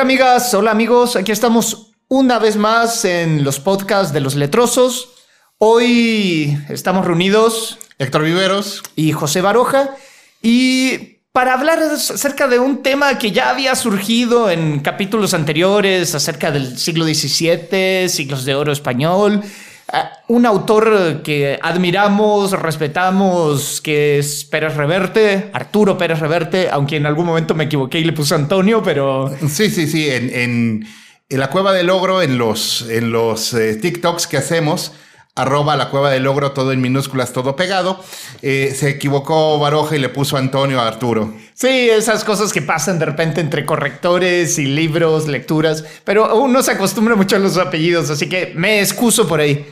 Hola amigas, hola amigos, aquí estamos una vez más en los podcasts de los letrosos. Hoy estamos reunidos Héctor Viveros. y José Baroja. Y para hablar acerca de un tema que ya había surgido en capítulos anteriores acerca del siglo XVII, siglos de oro español, un autor que admiramos, respetamos, que es Pérez Reverte, Arturo Pérez Reverte, aunque en algún momento me equivoqué y le puse Antonio, pero... Sí, sí, sí, en, en, la Cueva del Logro, en los, en los eh, TikToks que hacemos, arroba la Cueva del Logro, todo en minúsculas, todo pegado, eh, se equivocó Baroja y le puso Antonio a Arturo. Sí, esas cosas que pasan de repente entre correctores y libros, lecturas, pero uno se acostumbra mucho a los apellidos, así que me excuso por ahí.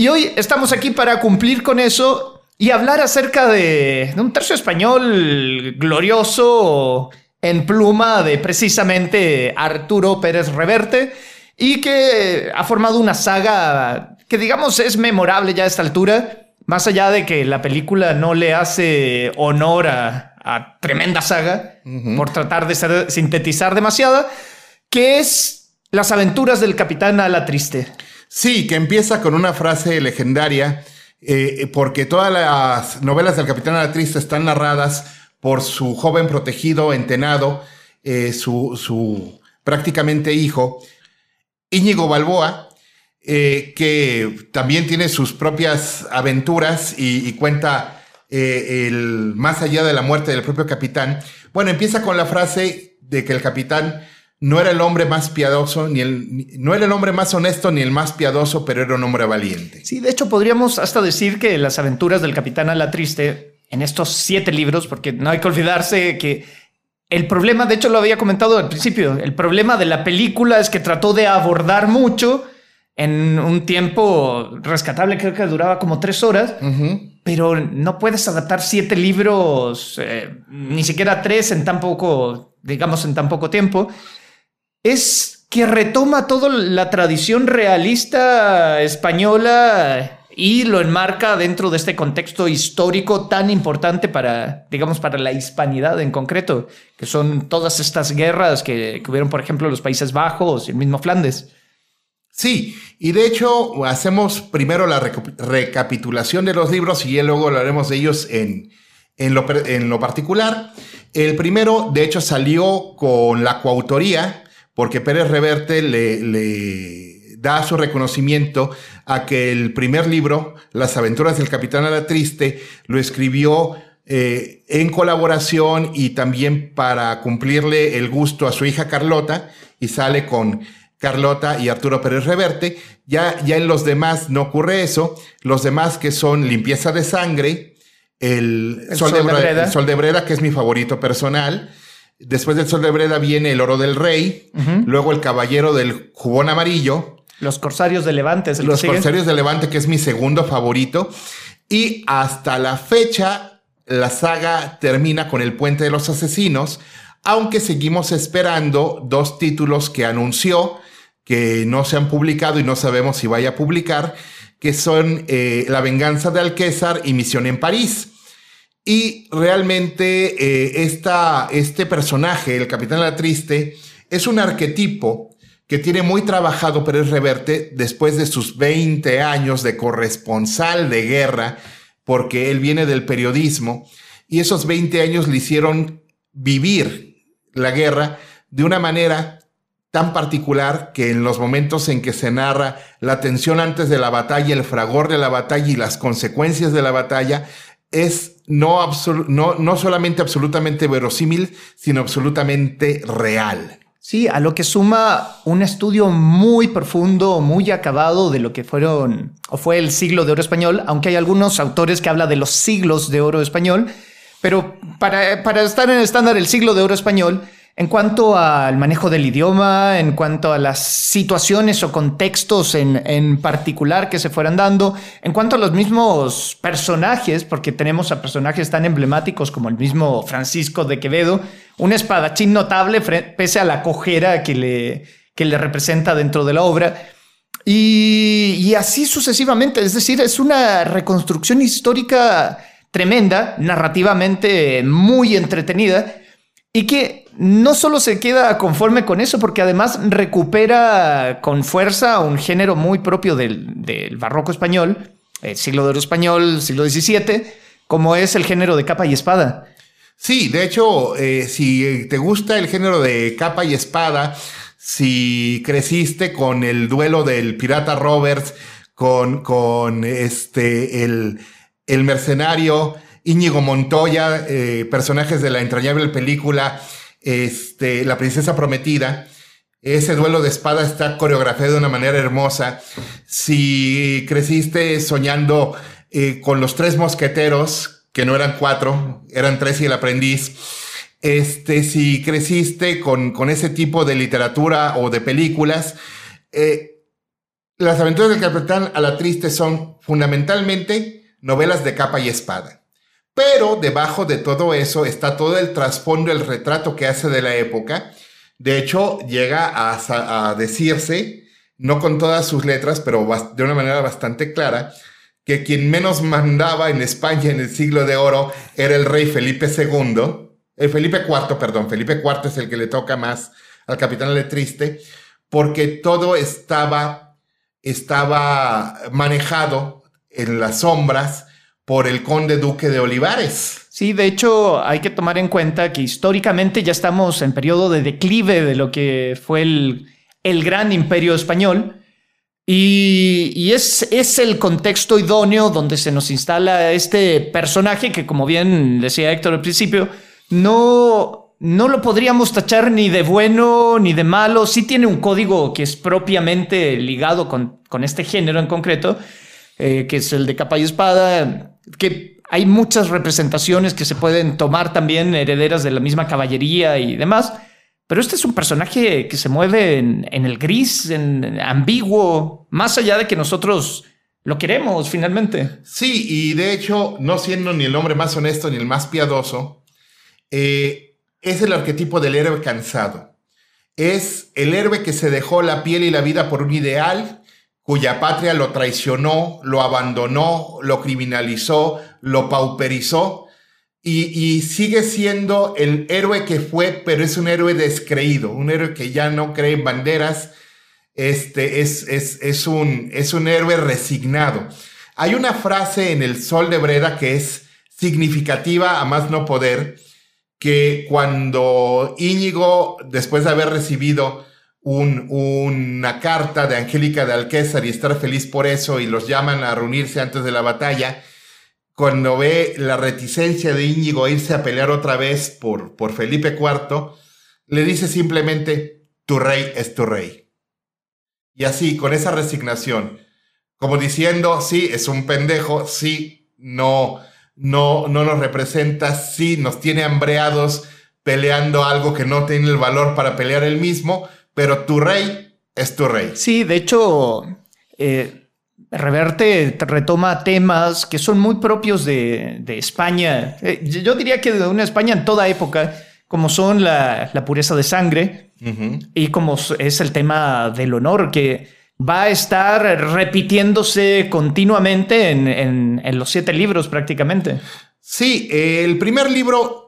Y hoy estamos aquí para cumplir con eso y hablar acerca de, un tercio español glorioso en pluma de precisamente Arturo Pérez Reverte y que ha formado una saga que digamos es memorable ya a esta altura, más allá de que la película no le hace honor a, tremenda saga por tratar de sintetizar demasiada, que es las aventuras del capitán a la triste. Sí, que empieza con una frase legendaria, eh, porque todas las novelas del Capitán a la Triste están narradas por su joven protegido, entenado, eh, su, prácticamente hijo, Íñigo Balboa, eh, que también tiene sus propias aventuras y, cuenta el más allá de la muerte del propio capitán. Bueno, empieza con la frase de que el capitán no era el hombre más piadoso, ni el, no era el hombre más honesto ni el más piadoso, pero era un hombre valiente. Sí, de hecho podríamos hasta decir que las aventuras del capitán a la triste, en estos siete libros, porque no hay que olvidarse que el problema, de hecho lo había comentado al principio, el problema de la película es que trató de abordar mucho en un tiempo rescatable, creo que duraba como tres horas, pero no puedes adaptar siete libros, eh, ni siquiera tres en tan poco, digamos, en tan poco tiempo es que retoma toda la tradición realista española y lo enmarca dentro de este contexto histórico tan importante para, digamos, para la hispanidad en concreto, que son todas estas guerras que, hubieron, por ejemplo, los Países Bajos y el mismo Flandes. Sí, y de hecho hacemos primero la recapitulación de los libros y luego hablaremos de ellos en, en lo particular. El primero, de hecho, salió con la coautoría porque Pérez Reverte le, da su reconocimiento a que el primer libro, Las aventuras del capitán a la triste, lo escribió eh, en colaboración y también para cumplirle el gusto a su hija Carlota y sale con Carlota y Arturo Pérez Reverte. Ya, ya en los demás no ocurre eso. Los demás que son Limpieza de Sangre, el, Sol, de, Breda. el Sol de Breda, que es mi favorito personal, Después del Sol de Breda viene el Oro del Rey, luego el Caballero del Jubón Amarillo. Los Corsarios de Levante. los Corsarios de Levante, que es mi segundo favorito. Y hasta la fecha, la saga termina con El Puente de los Asesinos, aunque seguimos esperando dos títulos que anunció que no se han publicado y no sabemos si vaya a publicar, que son eh, La venganza de Alquésar y Misión en París. Y realmente eh, este personaje, el Capitán La Triste, es un arquetipo que tiene muy trabajado Pérez Reverte después de sus 20 años de corresponsal de guerra, porque él viene del periodismo, y esos 20 años le hicieron vivir la guerra de una manera tan particular que en los momentos en que se narra la tensión antes de la batalla, el fragor de la batalla y las consecuencias de la batalla, es no, no, no solamente absolutamente verosímil, sino absolutamente real. Sí, a lo que suma un estudio muy profundo, muy acabado de lo que fueron o fue el siglo de oro español, aunque hay algunos autores que hablan de los siglos de oro español, pero para, para estar en el estándar del siglo de oro español, en cuanto al manejo del idioma, en cuanto a las situaciones o contextos en, particular que se fueran dando, en cuanto a los mismos personajes, porque tenemos a personajes tan emblemáticos como el mismo Francisco de Quevedo, un espadachín notable pese a la cojera que le, que le representa dentro de la obra. Y así sucesivamente, es decir, es una reconstrucción histórica tremenda, narrativamente muy entretenida, Y que no solo se queda conforme con eso, porque además recupera con fuerza un género muy propio del, barroco español, el siglo de oro español, siglo XVII, como es el género de capa y espada. Sí, de hecho, eh, si te gusta el género de capa y espada, si creciste con el duelo del pirata Roberts, con, con este, el, el mercenario Íñigo Montoya, eh, personajes de la entrañable película este, La Princesa Prometida, ese duelo de espada está coreografiado de una manera hermosa. Si creciste soñando eh, con los tres mosqueteros, que no eran cuatro, eran tres y el aprendiz, este, si creciste con, con ese tipo de literatura o de películas, eh, las aventuras del capitán a la triste son fundamentalmente novelas de capa y espada. Pero debajo de todo eso está todo el trasfondo, el retrato que hace de la época, de hecho, llega a, decirse, no con todas sus letras, pero de una manera bastante clara, que quien menos mandaba en España en el siglo de oro era el rey Felipe II, eh, Felipe IV, perdón, Felipe IV es el que le toca más al capitán Letriste, porque todo estaba, estaba manejado en las sombras por el conde duque de Olivares. Sí, de hecho hay que tomar en cuenta que históricamente ya estamos en periodo de declive de lo que fue el, el gran imperio español. Y, es, es, el contexto idóneo donde se nos instala este personaje que, como bien decía Héctor al principio, no, no lo podríamos tachar ni de bueno ni de malo. Sí tiene un código que es propiamente ligado con, con este género en concreto, eh, que es el de capa y espada, que hay muchas representaciones que se pueden tomar también herederas de la misma caballería y demás. Pero este es un personaje que se mueve en, el gris, en, ambiguo, más allá de que nosotros lo queremos finalmente. Sí, y de hecho, no siendo ni el hombre más honesto ni el más piadoso, eh, es el arquetipo del héroe cansado. Es el héroe que se dejó la piel y la vida por un ideal cuya patria lo traicionó, lo abandonó, lo criminalizó, lo pauperizó y, sigue siendo el héroe que fue, pero es un héroe descreído, un héroe que ya no cree en banderas, este, es, es, es, un, es un héroe resignado. Hay una frase en El Sol de Breda que es significativa a más no poder, que cuando Íñigo, después de haber recibido una carta de Angélica de Alquésar y estar feliz por eso y los llaman a reunirse antes de la batalla. Cuando ve la reticencia de Íñigo a irse a pelear otra vez por, por Felipe IV, le dice simplemente, tu rey es tu rey. Y así, con esa resignación, como diciendo, sí, es un pendejo, sí, no, no, no nos representa, sí, nos tiene hambreados peleando algo que no tiene el valor para pelear él mismo, pero tu rey es tu rey. Sí, de hecho, eh, Reverte retoma temas que son muy propios de, España. Eh, yo diría que de una España en toda época, como son la, pureza de sangre y como es el tema del honor, que va a estar repitiéndose continuamente en los siete libros prácticamente. Sí, el primer libro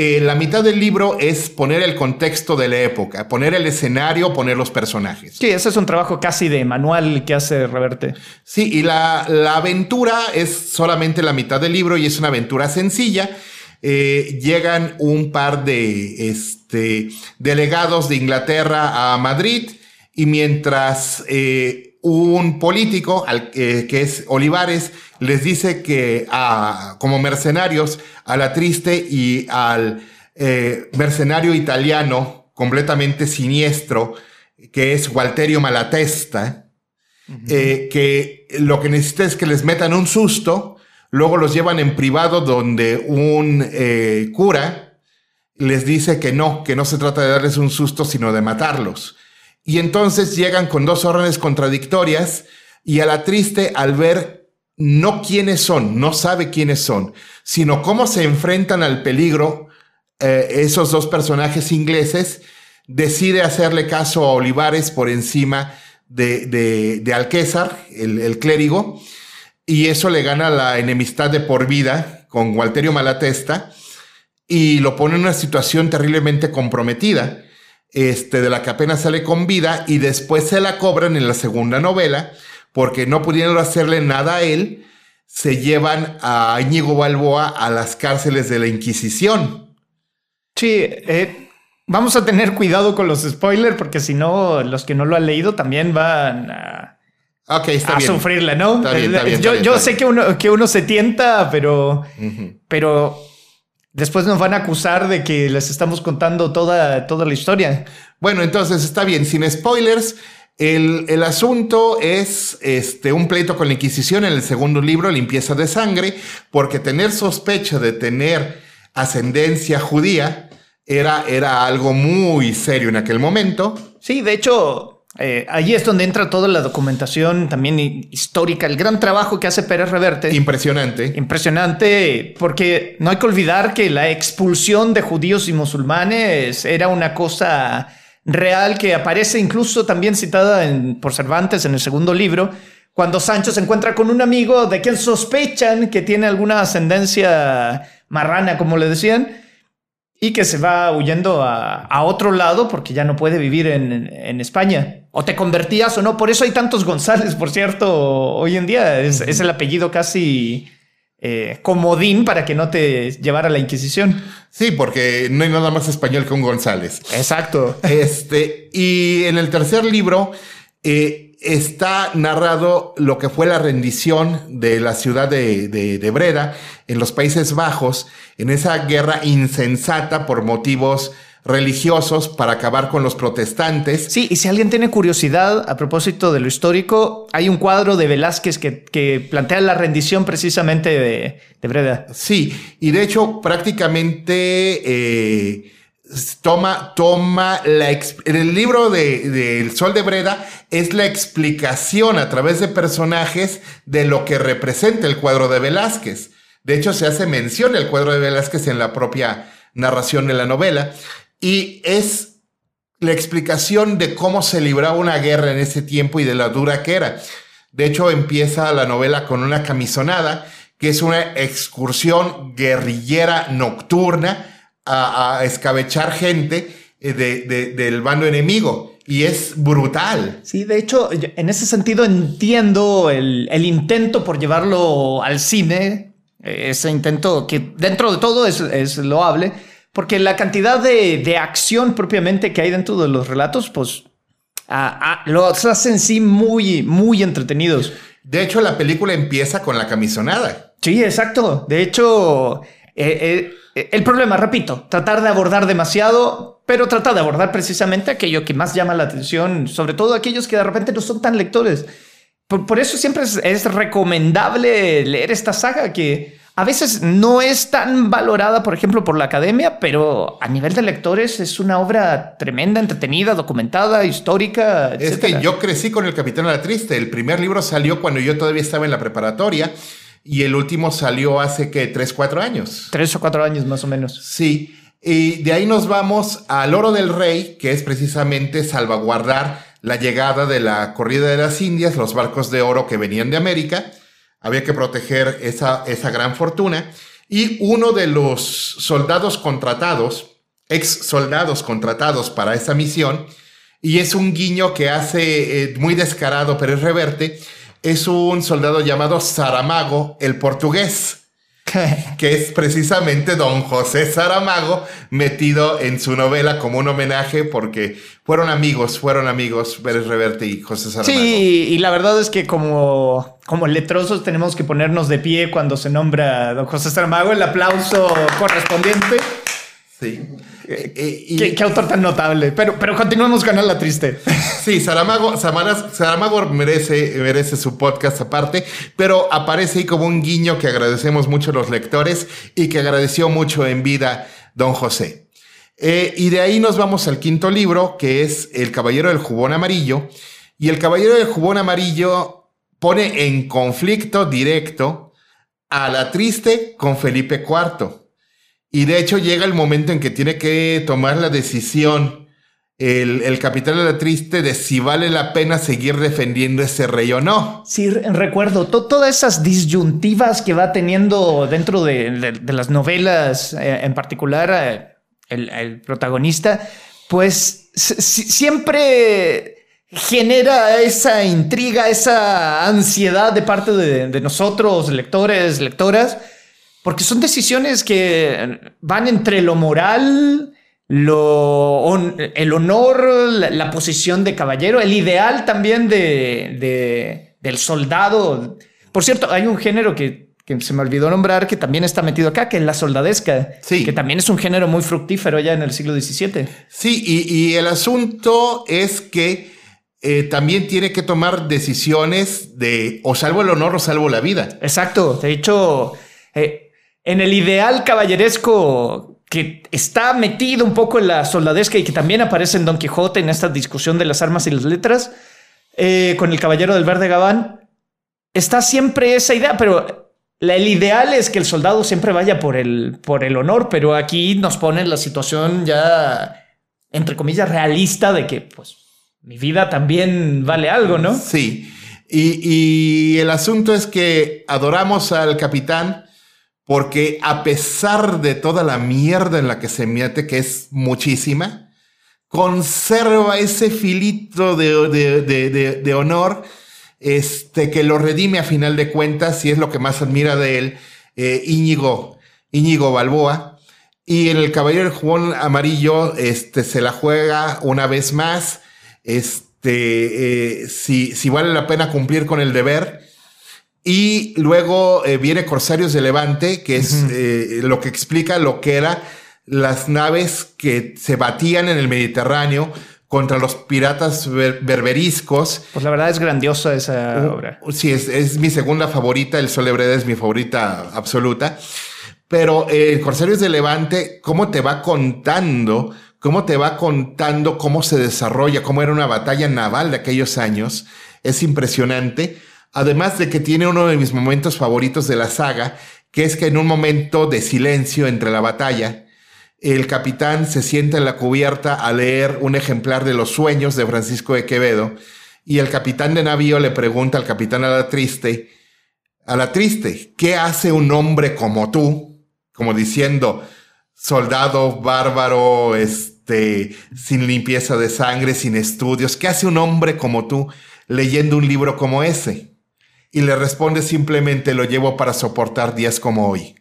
eh, la mitad del libro es poner el contexto de la época, poner el escenario, poner los personajes. Sí, ese es un trabajo casi de manual que hace Reverte. Sí, y la, aventura es solamente la mitad del libro y es una aventura sencilla. Eh, llegan un par de este, delegados de Inglaterra a Madrid y mientras eh, un político, que es Olivares, les dice que como mercenarios a la triste y al eh, mercenario italiano completamente siniestro, que es Walterio Malatesta, eh, que lo que necesita es que les metan un susto, luego los llevan en privado donde un eh, cura les dice que no, que no se trata de darles un susto, sino de matarlos. Y entonces llegan con dos órdenes contradictorias y a la triste al ver no quiénes son, no sabe quiénes son, sino cómo se enfrentan al peligro eh, esos dos personajes ingleses, decide hacerle caso a Olivares por encima de, de, Alquésar, el, el, clérigo, y eso le gana la enemistad de por vida con Walterio Malatesta. y lo pone en una situación terriblemente comprometida, este, de la que apenas sale con vida y después se la cobran en la segunda novela porque no pudiendo hacerle nada a él, se llevan a Íñigo Balboa a las cárceles de la Inquisición. Sí, eh, vamos a tener cuidado con los spoilers porque si no, los que no lo han leído también van a, a sufrirla, ¿no? yo, sé que uno, que uno se tienta, pero, pero después nos van a acusar de que les estamos contando toda, toda la historia. Bueno, entonces está bien, sin spoilers. El, asunto es este, un pleito con la Inquisición en el segundo libro, Limpieza de Sangre, porque tener sospecha de tener ascendencia judía era, era algo muy serio en aquel momento. Sí, de hecho, eh, allí es donde entra toda la documentación también histórica, el gran trabajo que hace Pérez Reverte. Impresionante. Impresionante, porque no hay que olvidar que la expulsión de judíos y musulmanes era una cosa real que aparece incluso también citada en, por Cervantes en el segundo libro, cuando Sancho se encuentra con un amigo de quien sospechan que tiene alguna ascendencia marrana, como le decían, y que se va huyendo a, otro lado porque ya no puede vivir en, España. O te convertías o no. Por eso hay tantos González, por cierto, hoy en día. Es, es el apellido casi eh, comodín para que no te llevara la Inquisición. Sí, porque no hay nada más español que un González. Exacto. Este, y en el tercer libro eh, está narrado lo que fue la rendición de la ciudad de, de Breda en los Países Bajos, en esa guerra insensata por motivos religiosos para acabar con los protestantes. Sí, y si alguien tiene curiosidad a propósito de lo histórico, hay un cuadro de Velázquez que, plantea la rendición precisamente de, Breda. Sí, y de hecho prácticamente eh, toma, toma la... El libro de, El Sol de Breda es la explicación a través de personajes de lo que representa el cuadro de Velázquez. De hecho, se hace mención el cuadro de Velázquez en la propia narración de la novela. Y es la explicación de cómo se libraba una guerra en ese tiempo y de la dura que era. De hecho, empieza la novela con una camisonada, que es una excursión guerrillera nocturna a, escabechar gente eh, del bando enemigo. Y es brutal. Sí, de hecho, en ese sentido entiendo el, intento por llevarlo al cine. Ese intento que dentro de todo es, es loable porque la cantidad de, acción propiamente que hay dentro de los relatos, pues los hacen sí muy, muy entretenidos. De hecho, la película empieza con la camisonada. Sí, exacto. De hecho, eh, eh, el problema, repito, tratar de abordar demasiado, pero tratar de abordar precisamente aquello que más llama la atención, sobre todo aquellos que de repente no son tan lectores. Por, eso siempre es recomendable leer esta saga que a veces no es tan valorada, por ejemplo, por la academia, pero a nivel de lectores es una obra tremenda, entretenida, documentada, histórica. Es que yo crecí con El Capitán de la Triste. El primer libro salió cuando yo todavía estaba en la preparatoria y el último salió hace que tres, cuatro años. Tres o cuatro años más o menos. Sí. Y de ahí nos vamos al Oro del Rey, que es precisamente salvaguardar la llegada de la corrida de las Indias, los barcos de oro que venían de América había que proteger esa, esa gran fortuna. Y uno de los soldados contratados, ex soldados contratados para esa misión, y es un guiño que hace eh, muy descarado, pero es reverte, es un soldado llamado Saramago, el portugués que es precisamente don José Saramago metido en su novela como un homenaje porque fueron amigos, fueron amigos Pérez Reverte y José Saramago. Sí, y la verdad es que como, como letrosos tenemos que ponernos de pie cuando se nombra don José Saramago, el aplauso correspondiente. Sí. Eh, eh, ¿Qué, autor tan notable. Pero, pero continuemos con la triste. Sí, Saramago, Saramago merece, merece su podcast aparte, pero aparece ahí como un guiño que agradecemos mucho a los lectores y que agradeció mucho en vida don José. Eh, y de ahí nos vamos al quinto libro, que es El Caballero del Jubón Amarillo. Y el Caballero del Jubón Amarillo pone en conflicto directo a la triste con Felipe IV. Y de hecho llega el momento en que tiene que tomar la decisión el, el capitán era triste de si vale la pena seguir defendiendo ese rey o no. Sí, recuerdo todas esas disyuntivas que va teniendo dentro de, las novelas, eh, en particular eh, el, protagonista, pues siempre genera esa intriga, esa ansiedad de parte de nosotros, lectores, lectoras, porque son decisiones que van entre lo moral, lo, el honor, la, posición de caballero, el ideal también de, del soldado. Por cierto, hay un género que, se me olvidó nombrar que también está metido acá, que es la soldadesca. Sí. Que también es un género muy fructífero ya en el siglo XVII. Sí, y, el asunto es que eh, también tiene que tomar decisiones de o salvo el honor o salvo la vida. Exacto. De hecho, eh, en el ideal caballeresco que está metido un poco en la soldadesca y que también aparece en Don Quijote en esta discusión de las armas y las letras, eh, con el caballero del verde Gabán, está siempre esa idea, pero el ideal es que el soldado siempre vaya por el, por el honor, pero aquí nos pone la situación ya, entre comillas, realista de que, pues, mi vida también vale algo, ¿no? Sí. Y, y el asunto es que adoramos al capitán, porque a pesar de toda la mierda en la que se mete, que es muchísima, conserva ese filito de, honor este, que lo redime a final de cuentas y es lo que más admira de él, eh, Íñigo, Íñigo Balboa. Y en el Caballero del Jugón Amarillo este, se la juega una vez más. Este, eh, si, si vale la pena cumplir con el deber, y luego eh, viene Corsarios de Levante, que es eh, lo que explica lo que eran las naves que se batían en el Mediterráneo contra los piratas berberiscos. Pues la verdad es grandiosa esa uh, obra. Sí, es, mi segunda favorita, el Sol es mi favorita absoluta. Pero el eh, Corsarios de Levante, ¿cómo te va contando? ¿Cómo te va contando cómo se desarrolla, cómo era una batalla naval de aquellos años? Es impresionante. Además de que tiene uno de mis momentos favoritos de la saga, que es que en un momento de silencio entre la batalla, el capitán se sienta en la cubierta a leer un ejemplar de Los sueños de Francisco de Quevedo y el capitán de navío le pregunta al capitán a la triste, a la triste, ¿qué hace un hombre como tú? Como diciendo, soldado bárbaro, este, sin limpieza de sangre, sin estudios, ¿qué hace un hombre como tú leyendo un libro como ese? Y le responde simplemente lo llevo para soportar días como hoy.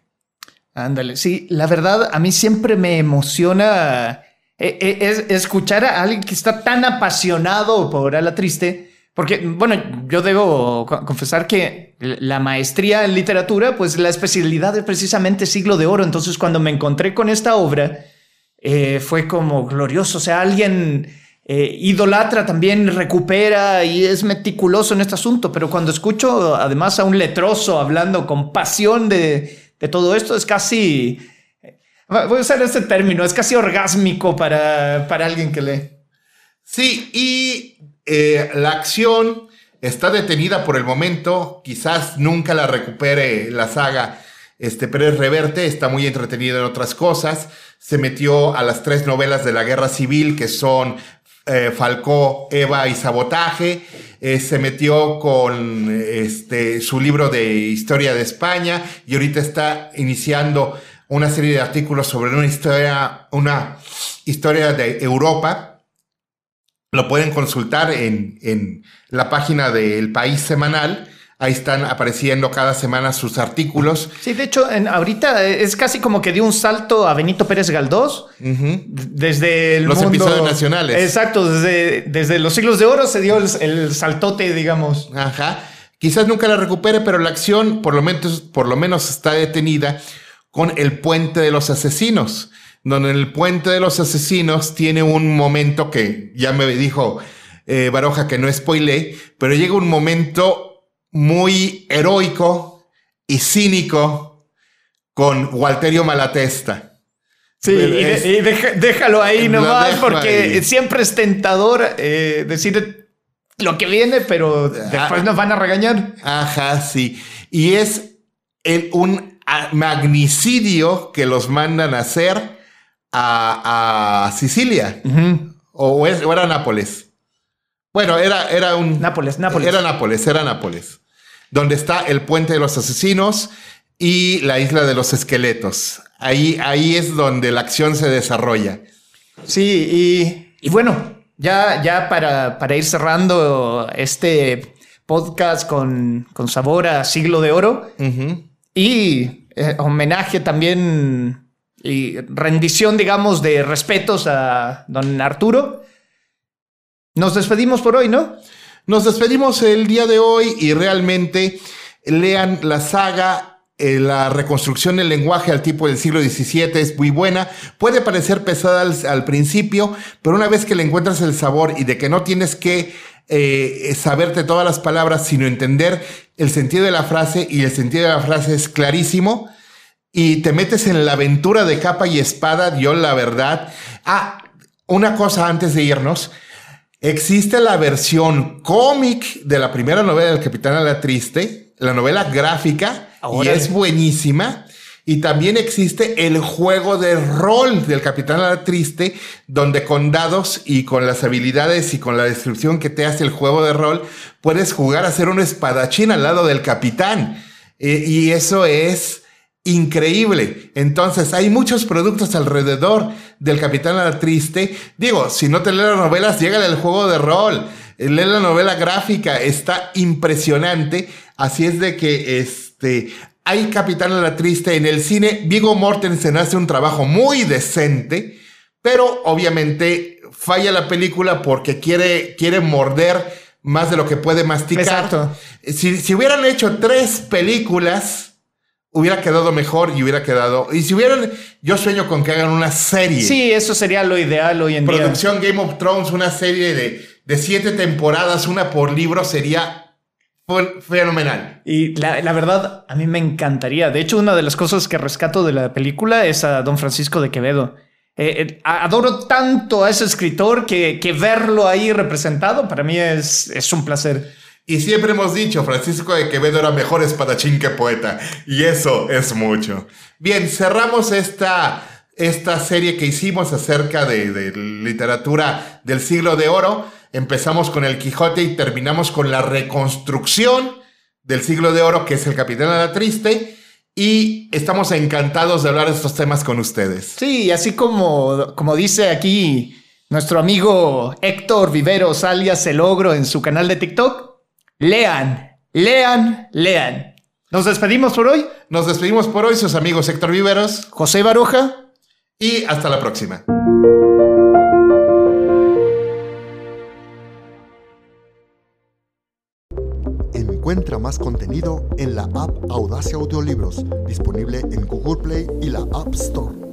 Ándale, sí, la verdad a mí siempre me emociona eh, eh, escuchar a alguien que está tan apasionado por la triste, porque bueno, yo debo confesar que la maestría en literatura, pues la especialidad es precisamente siglo de oro, entonces cuando me encontré con esta obra, eh, fue como glorioso, o sea, alguien eh, idolatra también, recupera y es meticuloso en este asunto, pero cuando escucho además a un letroso hablando con pasión de, todo esto, es casi, eh, voy a usar este término, es casi orgásmico para, para alguien que lee. Sí, y eh, la acción está detenida por el momento, quizás nunca la recupere la saga, este Pérez Reverte, está muy entretenido en otras cosas, se metió a las tres novelas de la Guerra Civil, que son eh, Falcó, Eva y Sabotaje. Eh, se metió con este, su libro de historia de España y ahorita está iniciando una serie de artículos sobre una historia, una historia de Europa. Lo pueden consultar en, en la página del País Semanal. Ahí están apareciendo cada semana sus artículos. Sí, de hecho, en, ahorita es casi como que dio un salto a Benito Pérez Galdós. Desde los episodios nacionales. Exacto, desde, desde los siglos de oro se dio el, saltote, digamos. Ajá. Quizás nunca la recupere, pero la acción por lo menos, por lo menos está detenida con el puente de los asesinos. Donde el puente de los asesinos tiene un momento que ya me dijo eh, Baroja que no spoilé, pero llega un momento muy heroico y cínico con Walterio Malatesta. Sí, y, déjalo ahí nomás, porque siempre es tentador eh, decir lo que viene, pero después nos van a regañar. Ajá, sí. Y es un magnicidio que los mandan a hacer a, Sicilia. O, es- o era Nápoles. Bueno, era, era un... Nápoles, Nápoles. Era Nápoles, era Nápoles. Donde está el puente de los asesinos y la isla de los esqueletos. Ahí, ahí es donde la acción se desarrolla. Sí, y, y bueno, ya, ya para, para ir cerrando este podcast con, con sabor a siglo de oro y eh, homenaje también y rendición, digamos, de respetos a don Arturo. Nos despedimos por hoy, ¿no? Nos despedimos el día de hoy y realmente lean la saga. eh, la reconstrucción del lenguaje al tipo del siglo XVII es muy buena. Puede parecer pesada al, principio, pero una vez que le encuentras el sabor y de que no tienes que eh, saberte todas las palabras, sino entender el sentido de la frase y el sentido de la frase es clarísimo y te metes en la aventura de capa y espada, yo la verdad. Ah, una cosa antes de irnos. Existe la versión cómic de la primera novela del Capitán a la Triste, la novela gráfica, y Órale. es buenísima. Y también existe el juego de rol del Capitán a la Triste, donde con dados y con las habilidades y con la descripción que te hace el juego de rol, puedes jugar a ser un espadachín al lado del capitán. Eh, y eso es increíble. Entonces, hay muchos productos alrededor del Capitán a la Triste. Digo, si no te lees las novelas, llega el juego de rol. Lee la novela gráfica, está impresionante. Así es de que este. Hay Capitán a la Triste en el cine. Vigo Mortensen hace un trabajo muy decente, pero obviamente falla la película porque quiere, quiere morder más de lo que puede masticar. Exacto. Si, si hubieran hecho tres películas, hubiera quedado mejor y hubiera quedado. Y si hubieran, yo sueño con que hagan una serie. Sí, eso sería lo ideal hoy en día. Producción Game of Thrones, una serie de, de siete temporadas, una por libro, sería fen- fenomenal. Y la, la verdad, a mí me encantaría. De hecho, una de las cosas que rescato de la película es a don Francisco de Quevedo. Eh, eh, adoro tanto a ese escritor que, que verlo ahí representado para mí es, es un placer. Y siempre hemos dicho, Francisco de Quevedo era mejor espadachín que poeta. Y eso es mucho. Bien, cerramos esta, esta serie que hicimos acerca de, de literatura del siglo de oro. Empezamos con el Quijote y terminamos con la reconstrucción del siglo de oro, que es el Capitán a la Triste. Y estamos encantados de hablar de estos temas con ustedes. Sí, así como, como dice aquí nuestro amigo Héctor Viveros, alias El Ogro, en su canal de TikTok, lean, lean, lean. Nos despedimos por hoy. Nos despedimos por hoy, sus amigos Héctor Viveros, José Baroja. y hasta la próxima. Encuentra más contenido en la app Audacia Audiolibros, disponible en Google Play y la App Store.